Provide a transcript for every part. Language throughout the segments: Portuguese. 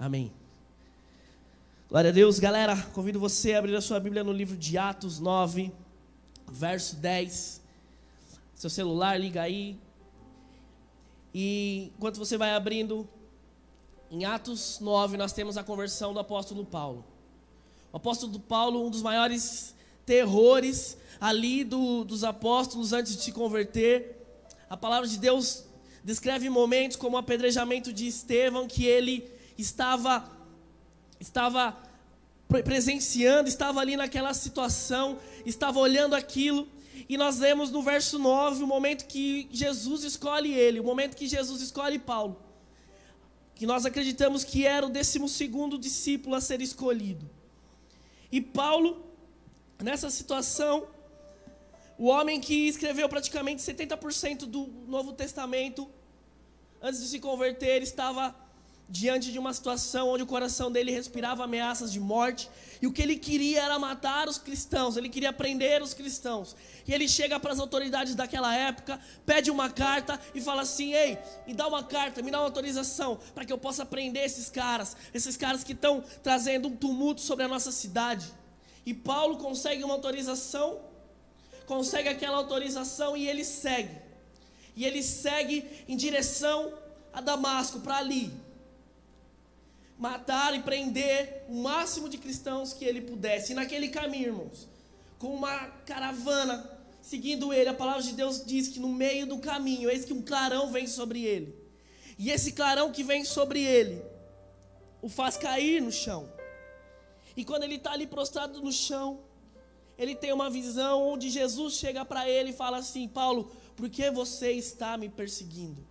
Amém. Glória a Deus, galera. Convido você a abrir a sua Bíblia no livro de Atos 9, verso 10. Seu celular, liga aí. E enquanto você vai abrindo, em Atos 9, nós temos a conversão do apóstolo Paulo. O apóstolo Paulo, um dos maiores terrores ali do, dos apóstolos antes de se converter. A palavra de Deus descreve momentos como o apedrejamento de Estevão, que ele estava, estava presenciando, estava ali naquela situação, estava olhando aquilo. E nós lemos no verso 9 o momento que Jesus escolhe ele, o momento que Jesus escolhe Paulo. Que nós acreditamos que era o décimo segundo discípulo a ser escolhido. E Paulo, nessa situação, o homem que escreveu praticamente 70% do Novo Testamento, antes de se converter, estava diante de uma situação onde o coração dele respirava ameaças de morte, e o que ele queria era matar os cristãos, ele queria prender os cristãos. E ele chega para as autoridades daquela época, pede uma carta e fala assim: "Ei, me dá uma carta, me dá uma autorização para que eu possa prender esses caras, esses caras que estão trazendo um tumulto sobre a nossa cidade". E Paulo consegue uma autorização, consegue aquela autorização e ele segue. E ele segue em direção a Damasco, para ali matar e prender o máximo de cristãos que ele pudesse. E naquele caminho, irmãos, com uma caravana seguindo ele, a palavra de Deus diz que no meio do caminho, eis que um clarão vem sobre ele. E esse clarão que vem sobre ele o faz cair no chão. E quando ele está ali prostrado no chão, ele tem uma visão onde Jesus chega para ele e fala assim: Paulo, por que você está me perseguindo?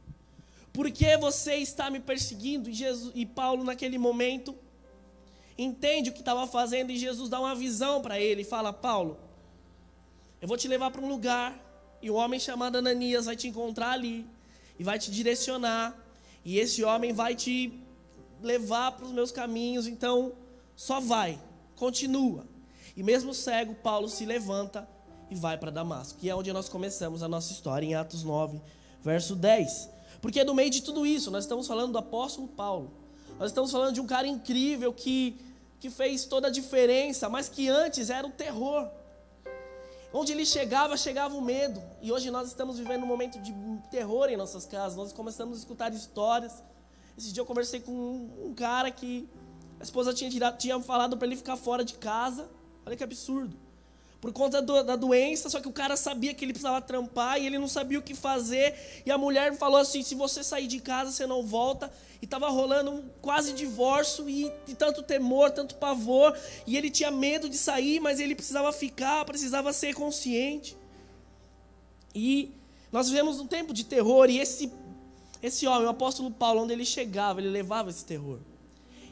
Por que você está me perseguindo? E, Jesus, e Paulo, naquele momento, entende o que estava fazendo e Jesus dá uma visão para ele e fala: Paulo, eu vou te levar para um lugar e um homem chamado Ananias vai te encontrar ali e vai te direcionar. E esse homem vai te levar para os meus caminhos. Então, só vai, continua. E mesmo cego, Paulo se levanta e vai para Damasco, que é onde nós começamos a nossa história, em Atos 9, verso 10. Porque no meio de tudo isso, nós estamos falando do apóstolo Paulo. Nós estamos falando de um cara incrível que, que fez toda a diferença, mas que antes era o terror. Onde ele chegava, chegava o medo. E hoje nós estamos vivendo um momento de terror em nossas casas. Nós começamos a escutar histórias. Esse dia eu conversei com um, um cara que a esposa tinha, tirado, tinha falado para ele ficar fora de casa. Olha que absurdo por conta do, da doença, só que o cara sabia que ele precisava trampar e ele não sabia o que fazer. E a mulher falou assim: se você sair de casa, você não volta. E estava rolando um quase divórcio e, e tanto temor, tanto pavor. E ele tinha medo de sair, mas ele precisava ficar, precisava ser consciente. E nós vivemos um tempo de terror e esse, esse homem, o apóstolo Paulo, onde ele chegava, ele levava esse terror.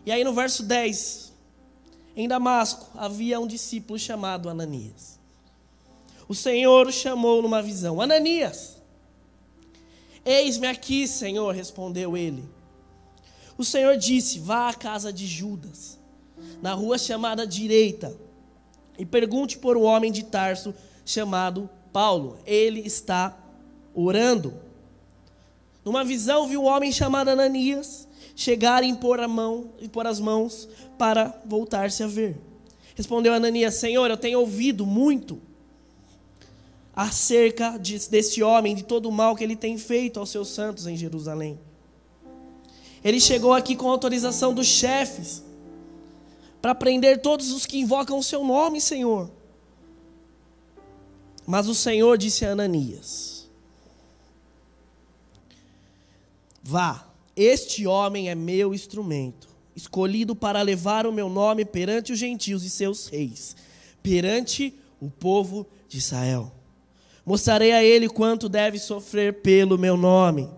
E aí no verso 10, em Damasco havia um discípulo chamado Ananias. O Senhor o chamou numa visão: Ananias, eis-me aqui, Senhor, respondeu ele. O Senhor disse: Vá à casa de Judas, na rua chamada Direita, e pergunte por um homem de Tarso chamado Paulo. Ele está orando. Numa visão, viu um homem chamado Ananias chegar e impor a mão pôr as mãos para voltar-se a ver. Respondeu Ananias: Senhor, eu tenho ouvido muito acerca de, desse homem, de todo o mal que ele tem feito aos seus santos em Jerusalém. Ele chegou aqui com autorização dos chefes para prender todos os que invocam o seu nome, Senhor. Mas o Senhor disse a Ananias: Vá, este homem é meu instrumento, escolhido para levar o meu nome perante os gentios e seus reis, perante o povo de Israel. Mostrarei a ele quanto deve sofrer pelo meu nome.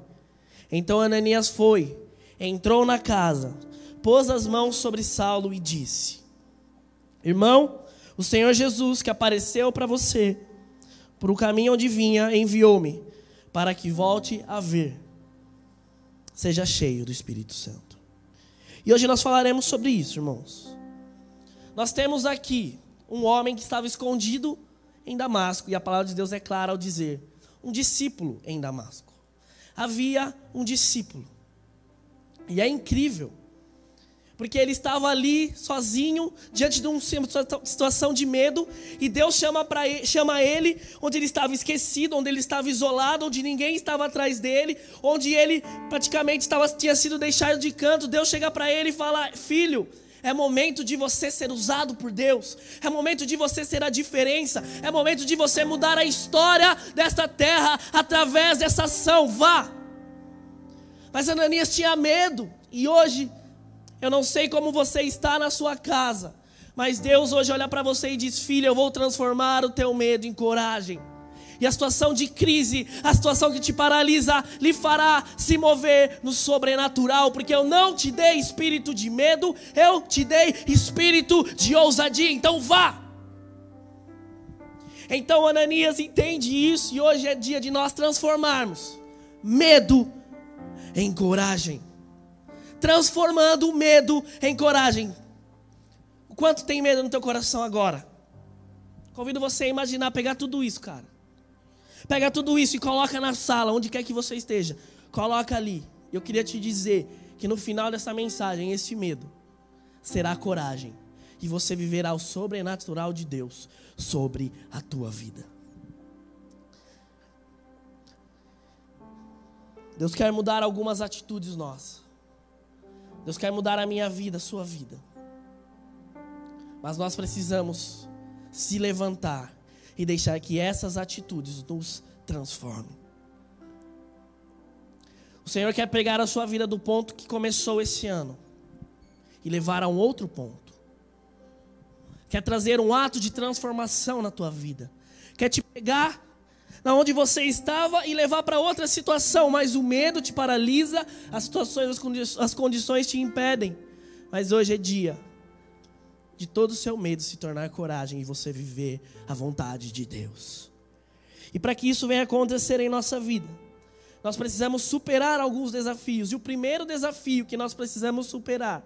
Então Ananias foi, entrou na casa, pôs as mãos sobre Saulo e disse: Irmão, o Senhor Jesus que apareceu para você, por o caminho onde vinha, enviou-me para que volte a ver seja cheio do Espírito Santo. E hoje nós falaremos sobre isso, irmãos. Nós temos aqui um homem que estava escondido em Damasco, e a palavra de Deus é clara ao dizer: um discípulo em Damasco. Havia um discípulo. E é incrível, Porque ele estava ali sozinho, diante de uma situação de medo, e Deus chama, pra ele, chama ele onde ele estava esquecido, onde ele estava isolado, onde ninguém estava atrás dele, onde ele praticamente estava, tinha sido deixado de canto. Deus chega para ele e fala: Filho, é momento de você ser usado por Deus. É momento de você ser a diferença. É momento de você mudar a história desta terra através dessa ação. Vá. Mas Ananias tinha medo. E hoje eu não sei como você está na sua casa, mas Deus hoje olha para você e diz: Filho, eu vou transformar o teu medo em coragem. E a situação de crise, a situação que te paralisa, lhe fará se mover no sobrenatural, porque eu não te dei espírito de medo, eu te dei espírito de ousadia. Então vá. Então Ananias entende isso e hoje é dia de nós transformarmos medo em coragem transformando o medo em coragem. O quanto tem medo no teu coração agora? Convido você a imaginar, pegar tudo isso, cara. Pega tudo isso e coloca na sala, onde quer que você esteja. Coloca ali. Eu queria te dizer que no final dessa mensagem, esse medo será coragem. E você viverá o sobrenatural de Deus sobre a tua vida. Deus quer mudar algumas atitudes nossas. Deus quer mudar a minha vida, a sua vida. Mas nós precisamos se levantar e deixar que essas atitudes nos transformem. O Senhor quer pegar a sua vida do ponto que começou esse ano e levar a um outro ponto. Quer trazer um ato de transformação na tua vida. Quer te pegar na onde você estava e levar para outra situação, mas o medo te paralisa, as situações, as condições te impedem. Mas hoje é dia de todo o seu medo se tornar coragem e você viver a vontade de Deus. E para que isso venha acontecer em nossa vida, nós precisamos superar alguns desafios. E o primeiro desafio que nós precisamos superar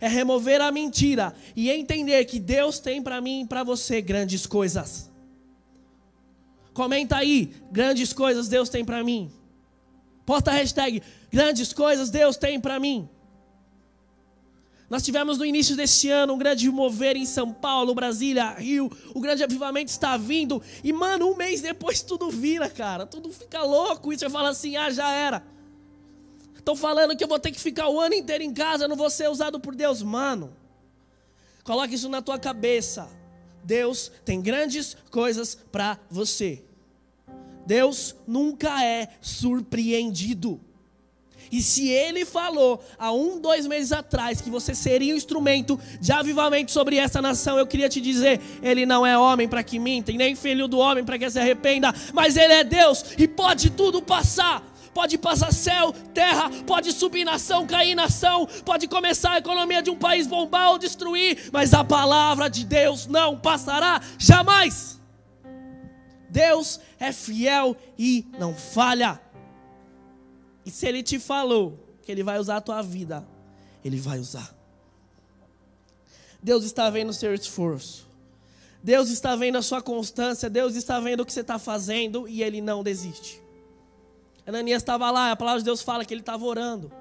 é remover a mentira e entender que Deus tem para mim e para você grandes coisas. Comenta aí, grandes coisas Deus tem para mim. Posta a hashtag, grandes coisas Deus tem para mim. Nós tivemos no início deste ano um grande mover em São Paulo, Brasília, Rio. O grande avivamento está vindo. E, mano, um mês depois tudo vira, cara. Tudo fica louco. E você fala assim: ah, já era. Estão falando que eu vou ter que ficar o ano inteiro em casa, não vou ser usado por Deus. Mano, coloque isso na tua cabeça. Deus tem grandes coisas para você. Deus nunca é surpreendido. E se ele falou há um, dois meses atrás que você seria um instrumento de avivamento sobre essa nação, eu queria te dizer: ele não é homem para que minta, e nem filho do homem para que se arrependa, mas ele é Deus e pode tudo passar pode passar céu, terra, pode subir nação, cair nação, pode começar a economia de um país bombar ou destruir, mas a palavra de Deus não passará jamais. Deus é fiel e não falha. E se Ele te falou que Ele vai usar a tua vida, Ele vai usar. Deus está vendo o seu esforço. Deus está vendo a sua constância. Deus está vendo o que você está fazendo e Ele não desiste. Ananias estava lá, a palavra de Deus fala que ele estava orando.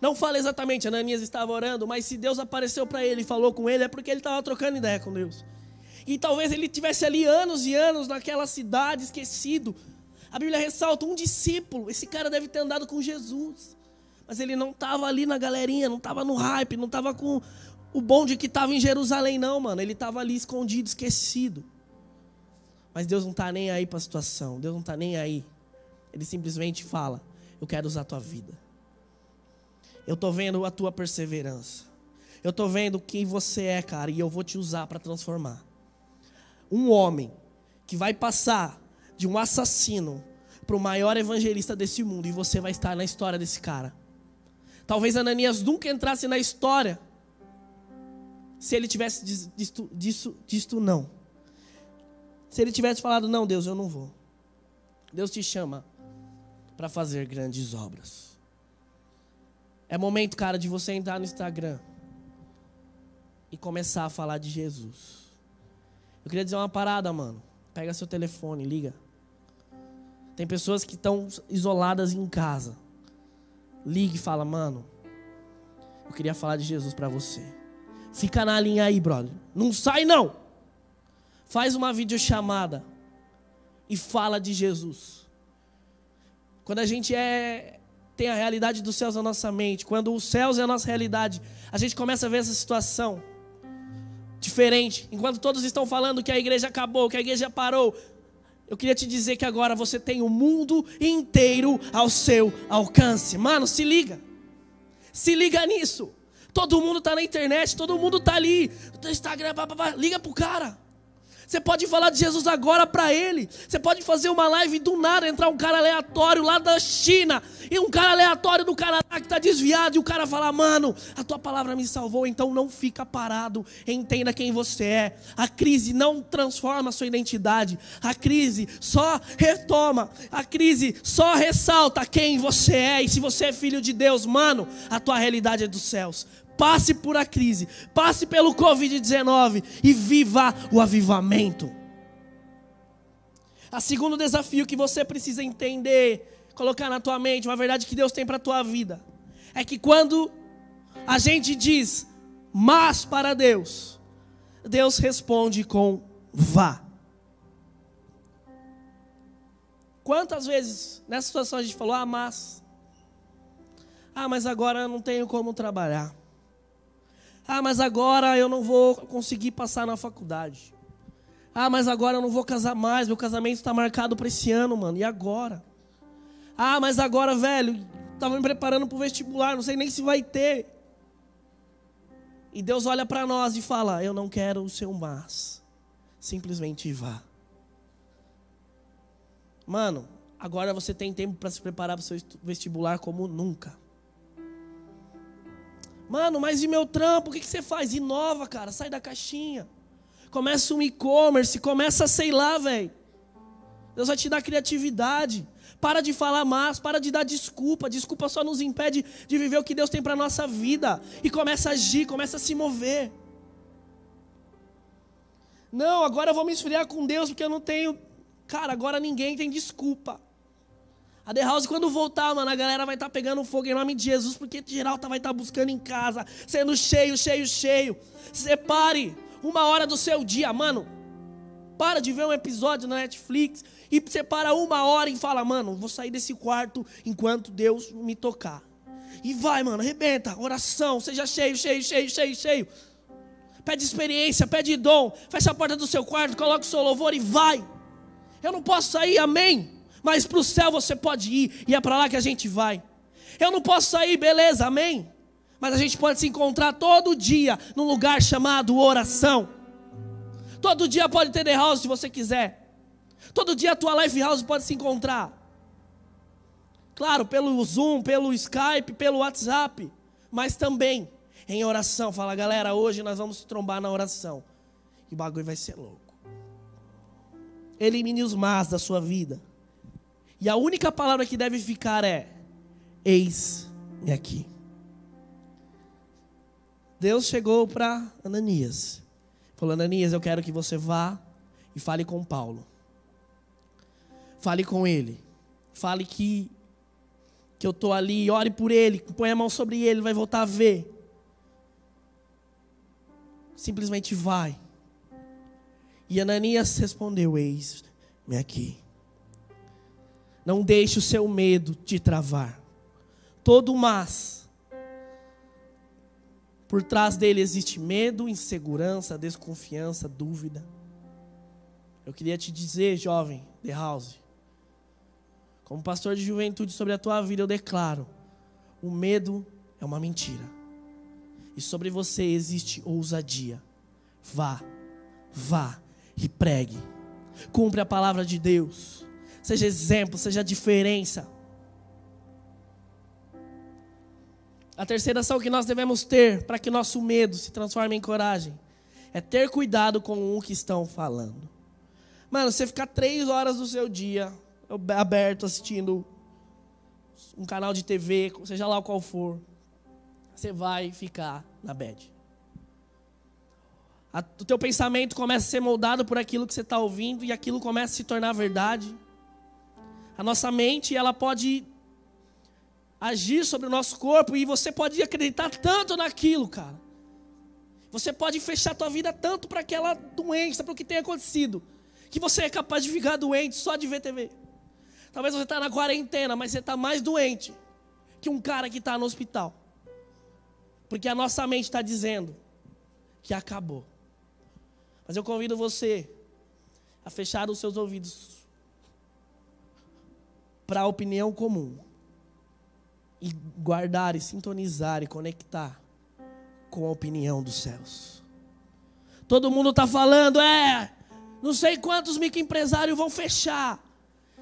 Não fala exatamente, Ananias estava orando, mas se Deus apareceu para ele e falou com ele, é porque ele estava trocando ideia com Deus. E talvez ele tivesse ali anos e anos naquela cidade, esquecido. A Bíblia ressalta um discípulo. Esse cara deve ter andado com Jesus. Mas ele não estava ali na galerinha, não estava no hype, não estava com o bonde que estava em Jerusalém, não, mano. Ele estava ali escondido, esquecido. Mas Deus não está nem aí para a situação. Deus não está nem aí. Ele simplesmente fala: Eu quero usar a tua vida. Eu estou vendo a tua perseverança. Eu estou vendo quem você é, cara, e eu vou te usar para transformar. Um homem que vai passar de um assassino para o maior evangelista desse mundo, e você vai estar na história desse cara. Talvez Ananias nunca entrasse na história se ele tivesse disto, disto, não. Se ele tivesse falado, não, Deus, eu não vou. Deus te chama para fazer grandes obras. É momento, cara, de você entrar no Instagram e começar a falar de Jesus. Eu queria dizer uma parada, mano. Pega seu telefone, liga. Tem pessoas que estão isoladas em casa. Ligue e fala, mano, Eu queria falar de Jesus para você. Fica na linha aí, brother. Não sai não. Faz uma videochamada e fala de Jesus. Quando a gente é tem a realidade dos céus na nossa mente, quando os céus é a nossa realidade, a gente começa a ver essa situação diferente. Enquanto todos estão falando que a igreja acabou, que a igreja parou, eu queria te dizer que agora você tem o mundo inteiro ao seu alcance. Mano, se liga. Se liga nisso. Todo mundo está na internet, todo mundo está ali Instagram, liga pro cara. Você pode falar de Jesus agora para ele. Você pode fazer uma live do nada, entrar um cara aleatório lá da China e um cara aleatório do Canadá que está desviado e o cara falar: Mano, a tua palavra me salvou, então não fica parado. Entenda quem você é. A crise não transforma a sua identidade. A crise só retoma. A crise só ressalta quem você é. E se você é filho de Deus, mano, a tua realidade é dos céus passe por a crise, passe pelo Covid-19 e viva o avivamento. A segundo desafio que você precisa entender, colocar na tua mente, uma verdade que Deus tem para a tua vida, é que quando a gente diz mas para Deus, Deus responde com vá. Quantas vezes nessa situação a gente falou, ah, mas. Ah, mas agora eu não tenho como trabalhar. Ah, mas agora eu não vou conseguir passar na faculdade. Ah, mas agora eu não vou casar mais. Meu casamento está marcado para esse ano, mano. E agora? Ah, mas agora, velho, estava me preparando para o vestibular. Não sei nem se vai ter. E Deus olha para nós e fala: Eu não quero o seu mas. Simplesmente vá. Mano, agora você tem tempo para se preparar para o seu vestibular como nunca. Mano, mas e meu trampo? O que, que você faz? Inova, cara. Sai da caixinha. Começa um e-commerce. Começa, sei lá, velho. Deus vai te dar criatividade. Para de falar mais, para de dar desculpa. Desculpa só nos impede de viver o que Deus tem para nossa vida. E começa a agir, começa a se mover. Não, agora eu vou me esfriar com Deus porque eu não tenho. Cara, agora ninguém tem desculpa. A The House, quando voltar, mano, a galera vai estar tá pegando fogo em nome de Jesus, porque geral tá, vai estar tá buscando em casa, sendo cheio, cheio, cheio. Separe uma hora do seu dia, mano. Para de ver um episódio na Netflix e separa uma hora e fala, mano, vou sair desse quarto enquanto Deus me tocar. E vai, mano, arrebenta, oração, seja cheio, cheio, cheio, cheio, cheio. Pede experiência, pede dom, fecha a porta do seu quarto, coloca o seu louvor e vai. Eu não posso sair, amém mas para o céu você pode ir, e é para lá que a gente vai. Eu não posso sair, beleza, amém? Mas a gente pode se encontrar todo dia num lugar chamado oração. Todo dia pode ter The House se você quiser. Todo dia a tua Life House pode se encontrar. Claro, pelo Zoom, pelo Skype, pelo WhatsApp, mas também em oração. Fala, galera, hoje nós vamos se trombar na oração. E o bagulho vai ser louco. Elimine os más da sua vida. E a única palavra que deve ficar é: Eis-me aqui. Deus chegou para Ananias. Falou: Ananias, eu quero que você vá e fale com Paulo. Fale com ele. Fale que, que eu estou ali, ore por ele, põe a mão sobre ele, vai voltar a ver. Simplesmente vai. E Ananias respondeu: Eis-me aqui. Não deixe o seu medo te travar. Todo mas, por trás dele existe medo, insegurança, desconfiança, dúvida. Eu queria te dizer, jovem, The House, como pastor de juventude sobre a tua vida, eu declaro: o medo é uma mentira. E sobre você existe ousadia. Vá, vá e pregue. Cumpre a palavra de Deus seja exemplo, seja diferença. A terceira ação que nós devemos ter para que nosso medo se transforme em coragem é ter cuidado com o que estão falando. Mano, você ficar três horas do seu dia aberto assistindo um canal de TV, seja lá qual for, você vai ficar na bad. O teu pensamento começa a ser moldado por aquilo que você está ouvindo e aquilo começa a se tornar verdade. A nossa mente, ela pode agir sobre o nosso corpo e você pode acreditar tanto naquilo, cara. Você pode fechar tua vida tanto para aquela doença, para o que tem acontecido, que você é capaz de ficar doente só de ver TV. Talvez você está na quarentena, mas você está mais doente que um cara que está no hospital. Porque a nossa mente está dizendo que acabou. Mas eu convido você a fechar os seus ouvidos para a opinião comum e guardar e sintonizar e conectar com a opinião dos céus. Todo mundo está falando, é, não sei quantos microempresários vão fechar.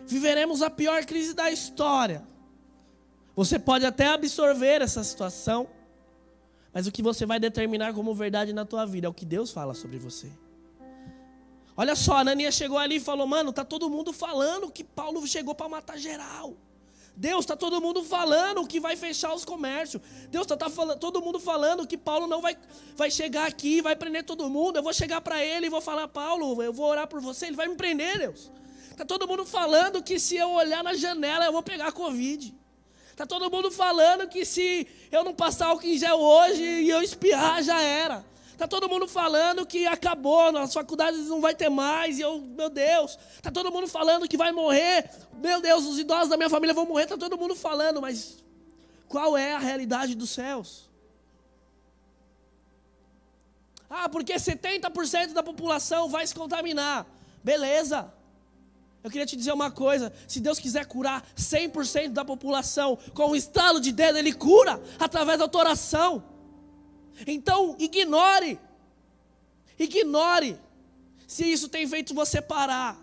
Viveremos a pior crise da história. Você pode até absorver essa situação, mas o que você vai determinar como verdade na tua vida é o que Deus fala sobre você. Olha só, a Ananias chegou ali e falou: Mano, tá todo mundo falando que Paulo chegou para matar geral. Deus está todo mundo falando que vai fechar os comércios. Deus está tá falando, todo mundo falando que Paulo não vai, vai chegar aqui, vai prender todo mundo. Eu vou chegar para ele e vou falar, Paulo, eu vou orar por você, ele vai me prender, Deus. Está todo mundo falando que se eu olhar na janela eu vou pegar Covid. Está todo mundo falando que se eu não passar o em gel hoje e eu espirrar, já era. Está todo mundo falando que acabou, nas faculdades não vai ter mais, e eu, meu Deus. Está todo mundo falando que vai morrer, meu Deus, os idosos da minha família vão morrer, está todo mundo falando, mas qual é a realidade dos céus? Ah, porque 70% da população vai se contaminar. Beleza. Eu queria te dizer uma coisa: se Deus quiser curar 100% da população com um estalo de dedo, Ele cura através da tua oração. Então, ignore. Ignore. Se isso tem feito você parar.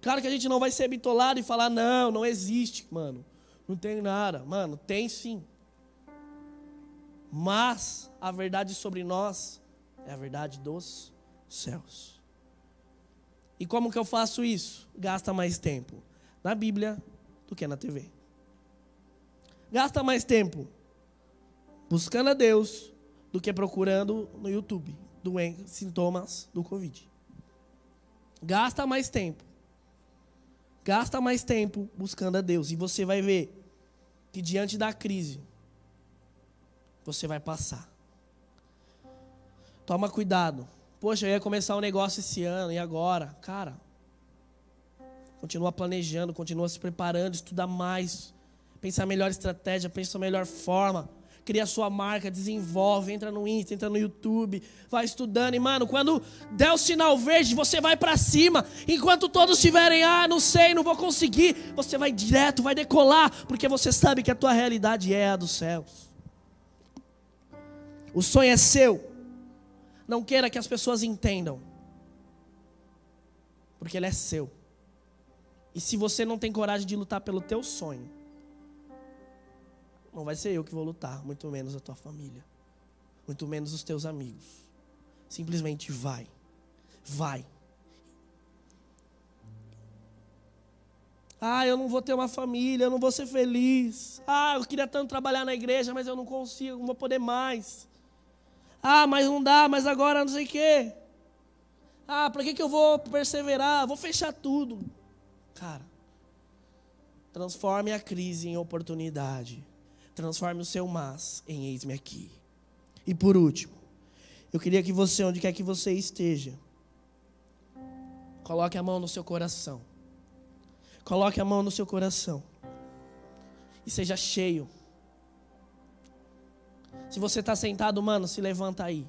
Claro que a gente não vai ser bitolado e falar, não, não existe, mano. Não tem nada. Mano, tem sim. Mas a verdade sobre nós é a verdade dos céus. E como que eu faço isso? Gasta mais tempo na Bíblia do que na TV. Gasta mais tempo buscando a Deus do que procurando no YouTube doenças, sintomas do Covid. Gasta mais tempo. Gasta mais tempo buscando a Deus. E você vai ver que diante da crise, você vai passar. Toma cuidado. Poxa, eu ia começar um negócio esse ano, e agora? Cara, continua planejando, continua se preparando, estuda mais. Pensa a melhor estratégia, pensa melhor forma cria sua marca, desenvolve, entra no Insta, entra no YouTube, vai estudando. E, mano, quando der o sinal verde, você vai para cima. Enquanto todos estiverem, ah, não sei, não vou conseguir, você vai direto, vai decolar, porque você sabe que a tua realidade é a dos céus. O sonho é seu. Não queira que as pessoas entendam. Porque ele é seu. E se você não tem coragem de lutar pelo teu sonho, não vai ser eu que vou lutar, muito menos a tua família, muito menos os teus amigos. Simplesmente vai. Vai. Ah, eu não vou ter uma família, eu não vou ser feliz. Ah, eu queria tanto trabalhar na igreja, mas eu não consigo, não vou poder mais. Ah, mas não dá, mas agora não sei o quê. Ah, para que, que eu vou perseverar? Vou fechar tudo. Cara, transforme a crise em oportunidade. Transforme o seu mas em eis-me aqui. E por último, eu queria que você, onde quer que você esteja, coloque a mão no seu coração. Coloque a mão no seu coração. E seja cheio. Se você está sentado, mano, se levanta aí.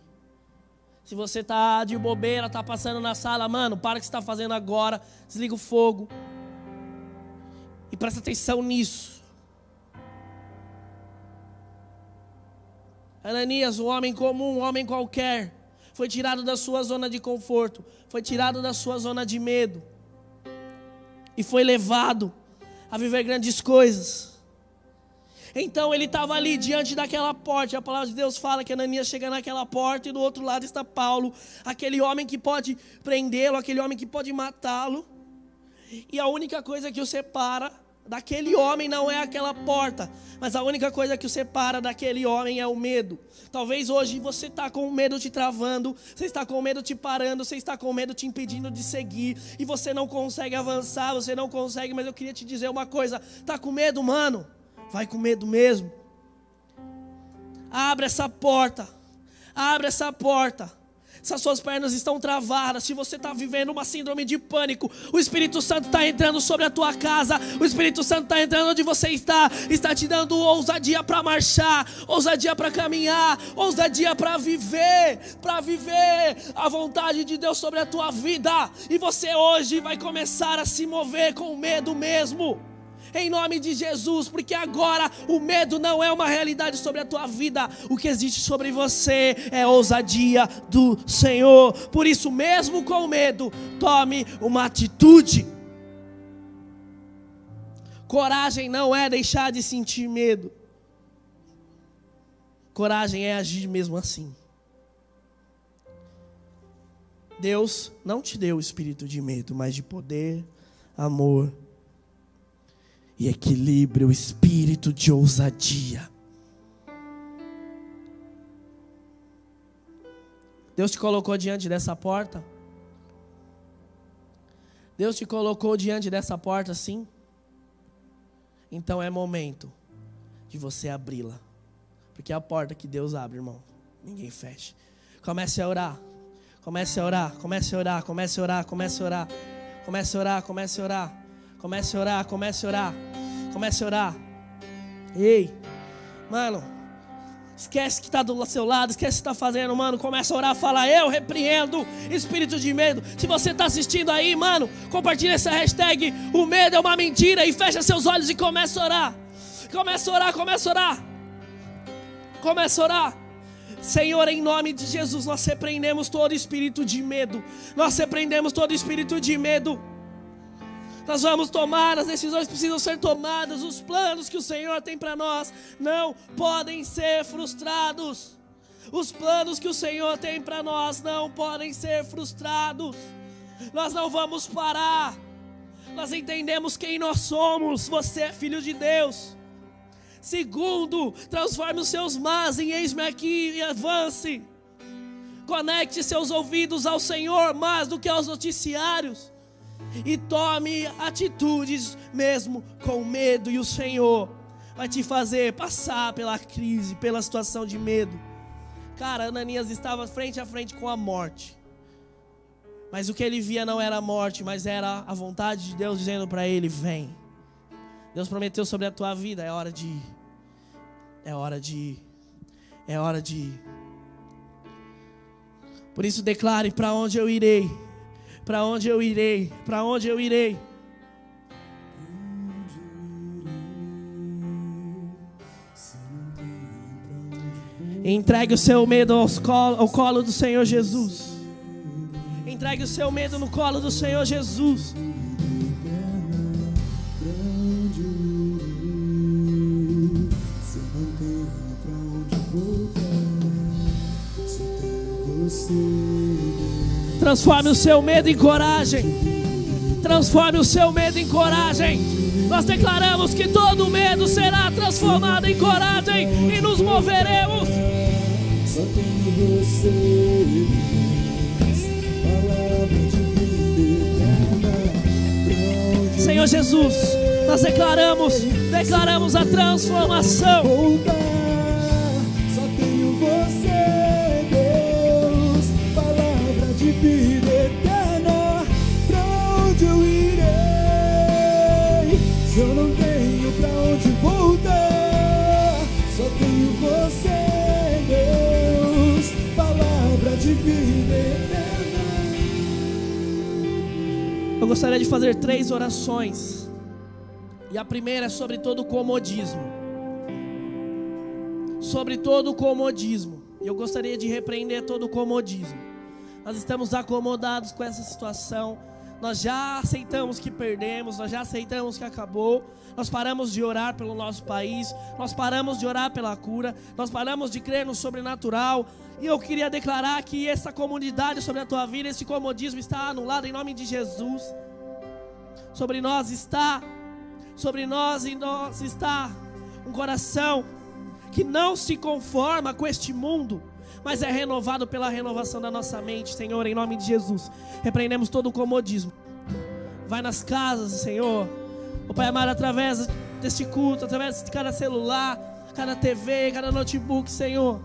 Se você está de bobeira, está passando na sala, mano, para o que você está fazendo agora, desliga o fogo. E presta atenção nisso. Ananias, um homem comum, um homem qualquer, foi tirado da sua zona de conforto, foi tirado da sua zona de medo e foi levado a viver grandes coisas. Então ele estava ali diante daquela porta, a palavra de Deus fala que Ananias chega naquela porta e do outro lado está Paulo, aquele homem que pode prendê-lo, aquele homem que pode matá-lo. E a única coisa que o separa daquele homem não é aquela porta, mas a única coisa que o separa daquele homem é o medo. Talvez hoje você está com o medo te travando, você está com o medo te parando, você está com o medo te impedindo de seguir, e você não consegue avançar, você não consegue, mas eu queria te dizer uma coisa: está com medo, mano? Vai com medo mesmo? Abre essa porta. Abre essa porta se as suas pernas estão travadas, se você está vivendo uma síndrome de pânico, o Espírito Santo está entrando sobre a tua casa, o Espírito Santo está entrando onde você está, está te dando ousadia para marchar, ousadia para caminhar, ousadia para viver, para viver a vontade de Deus sobre a tua vida, e você hoje vai começar a se mover com medo mesmo em nome de Jesus, porque agora o medo não é uma realidade sobre a tua vida, o que existe sobre você é ousadia do Senhor. Por isso, mesmo com medo, tome uma atitude. Coragem não é deixar de sentir medo. Coragem é agir mesmo assim. Deus não te deu o espírito de medo, mas de poder, amor e equilíbrio, o espírito de ousadia. Deus te colocou diante dessa porta? Deus te colocou diante dessa porta, sim? Então é momento de você abri-la. Porque é a porta que Deus abre, irmão. Ninguém fecha. Comece a orar. Comece a orar, comece a orar, comece a orar, comece a orar. Comece a orar, comece a orar. Comece a orar, comece a orar. Comece a orar. Ei, mano, esquece que está do seu lado, esquece que está fazendo, mano. Começa a orar, fala, eu repreendo espírito de medo. Se você está assistindo aí, mano, compartilha essa hashtag, o medo é uma mentira, e fecha seus olhos e começa a orar. Começa a orar, começa a orar. Começa a orar. Senhor, em nome de Jesus, nós repreendemos todo espírito de medo. Nós repreendemos todo espírito de medo. Nós vamos tomar, as decisões precisam ser tomadas, os planos que o Senhor tem para nós não podem ser frustrados. Os planos que o Senhor tem para nós não podem ser frustrados. Nós não vamos parar. Nós entendemos quem nós somos. Você é filho de Deus. Segundo, transforme os seus mas em eis-me aqui e avance. Conecte seus ouvidos ao Senhor mais do que aos noticiários e tome atitudes mesmo com medo, e o Senhor vai te fazer passar pela crise, pela situação de medo. Cara, Ananias estava frente a frente com a morte. Mas o que ele via não era a morte, mas era a vontade de Deus dizendo para ele: Vem. Deus prometeu sobre a tua vida, é hora de ir. É hora de ir. É hora de ir. Por isso declare para onde eu irei. Para onde eu irei? Para onde eu irei? Entregue o seu medo colo, ao colo do Senhor Jesus. Entregue o seu medo no colo do Senhor Jesus. Transforme o seu medo em coragem. Transforme o seu medo em coragem. Nós declaramos que todo medo será transformado em coragem e nos moveremos. Só tenho você, Senhor Jesus, nós declaramos, declaramos a transformação. Tenho pra onde voltar, só tenho você, Deus, palavra de vida eterna. Eu gostaria de fazer três orações. E a primeira é sobre todo o comodismo. Sobre todo o comodismo. Eu gostaria de repreender todo o comodismo. Nós estamos acomodados com essa situação. Nós já aceitamos que perdemos, nós já aceitamos que acabou. Nós paramos de orar pelo nosso país, nós paramos de orar pela cura, nós paramos de crer no sobrenatural. E eu queria declarar que essa comunidade sobre a tua vida, esse comodismo está anulado em nome de Jesus. Sobre nós está, sobre nós e nós está um coração que não se conforma com este mundo mas é renovado pela renovação da nossa mente, Senhor, em nome de Jesus. Repreendemos todo o comodismo. Vai nas casas, Senhor. O Pai amado, através deste culto, através de cada celular, cada TV, cada notebook, Senhor.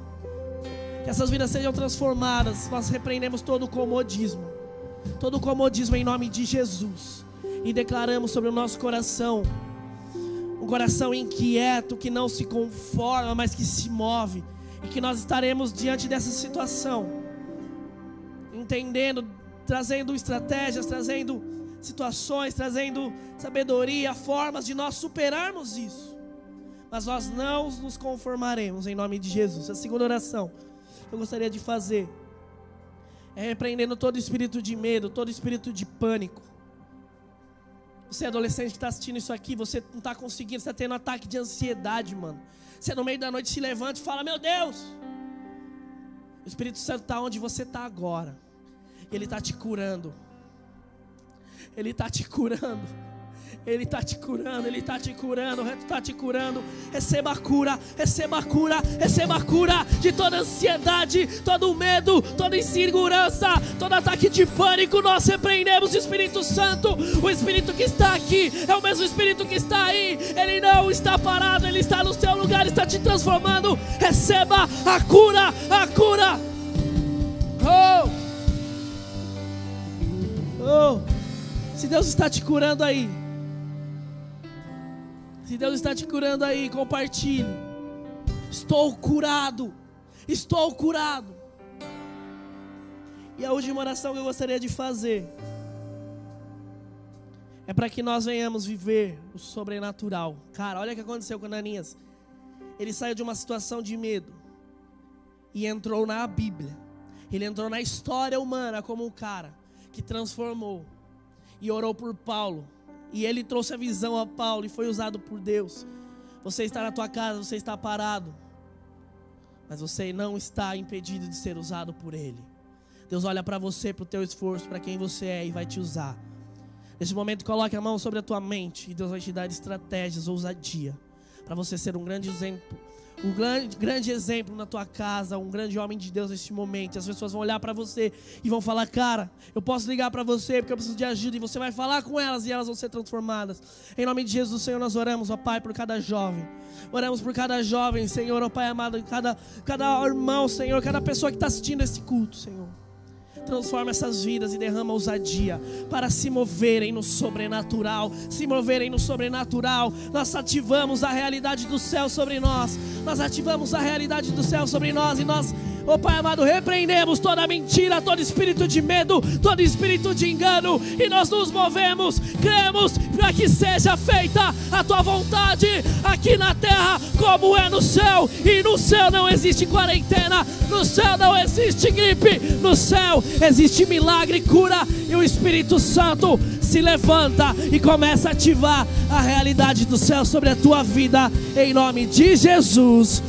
Que essas vidas sejam transformadas. Nós repreendemos todo o comodismo. Todo o comodismo em nome de Jesus. E declaramos sobre o nosso coração um coração inquieto que não se conforma, mas que se move. E que nós estaremos diante dessa situação, entendendo, trazendo estratégias, trazendo situações, trazendo sabedoria, formas de nós superarmos isso. Mas nós não nos conformaremos em nome de Jesus. A segunda oração que eu gostaria de fazer é repreendendo todo espírito de medo, todo espírito de pânico. Você é adolescente que está assistindo isso aqui, você não está conseguindo, você está tendo um ataque de ansiedade, mano. Você no meio da noite se levanta e fala: Meu Deus, o Espírito Santo está onde você está agora, Ele está te curando. Ele está te curando. Ele está te curando, Ele está te curando, Ele está te curando. Receba a cura, receba a cura, receba a cura de toda ansiedade, todo medo, toda insegurança, todo ataque de pânico. Nós repreendemos o Espírito Santo, o Espírito que está aqui, é o mesmo Espírito que está aí. Ele não está parado, Ele está no seu lugar, está te transformando. Receba a cura, a cura. Oh! Oh! Se Deus está te curando aí, se Deus está te curando aí, compartilhe. Estou curado. Estou curado. E a última oração que eu gostaria de fazer é para que nós venhamos viver o sobrenatural. Cara, olha o que aconteceu com Ananias. Ele saiu de uma situação de medo e entrou na Bíblia. Ele entrou na história humana como um cara que transformou e orou por Paulo. E ele trouxe a visão a Paulo e foi usado por Deus. Você está na tua casa, você está parado, mas você não está impedido de ser usado por Ele. Deus olha para você, para o teu esforço, para quem você é e vai te usar. Nesse momento, coloque a mão sobre a tua mente e Deus vai te dar estratégias, ousadia, para você ser um grande exemplo um grande, grande exemplo na tua casa, um grande homem de Deus neste momento. As pessoas vão olhar para você e vão falar: Cara, eu posso ligar para você porque eu preciso de ajuda. E você vai falar com elas e elas vão ser transformadas. Em nome de Jesus, Senhor, nós oramos, ó Pai, por cada jovem. Oramos por cada jovem, Senhor, ó Pai amado, cada, cada irmão, Senhor, cada pessoa que está assistindo esse culto, Senhor transforma essas vidas e derrama ousadia para se moverem no sobrenatural, se moverem no sobrenatural. Nós ativamos a realidade do céu sobre nós. Nós ativamos a realidade do céu sobre nós e nós Oh Pai amado, repreendemos toda mentira, todo espírito de medo, todo espírito de engano, e nós nos movemos, cremos para que seja feita a tua vontade aqui na terra, como é no céu. E no céu não existe quarentena, no céu não existe gripe, no céu existe milagre, cura, e o Espírito Santo se levanta e começa a ativar a realidade do céu sobre a tua vida, em nome de Jesus.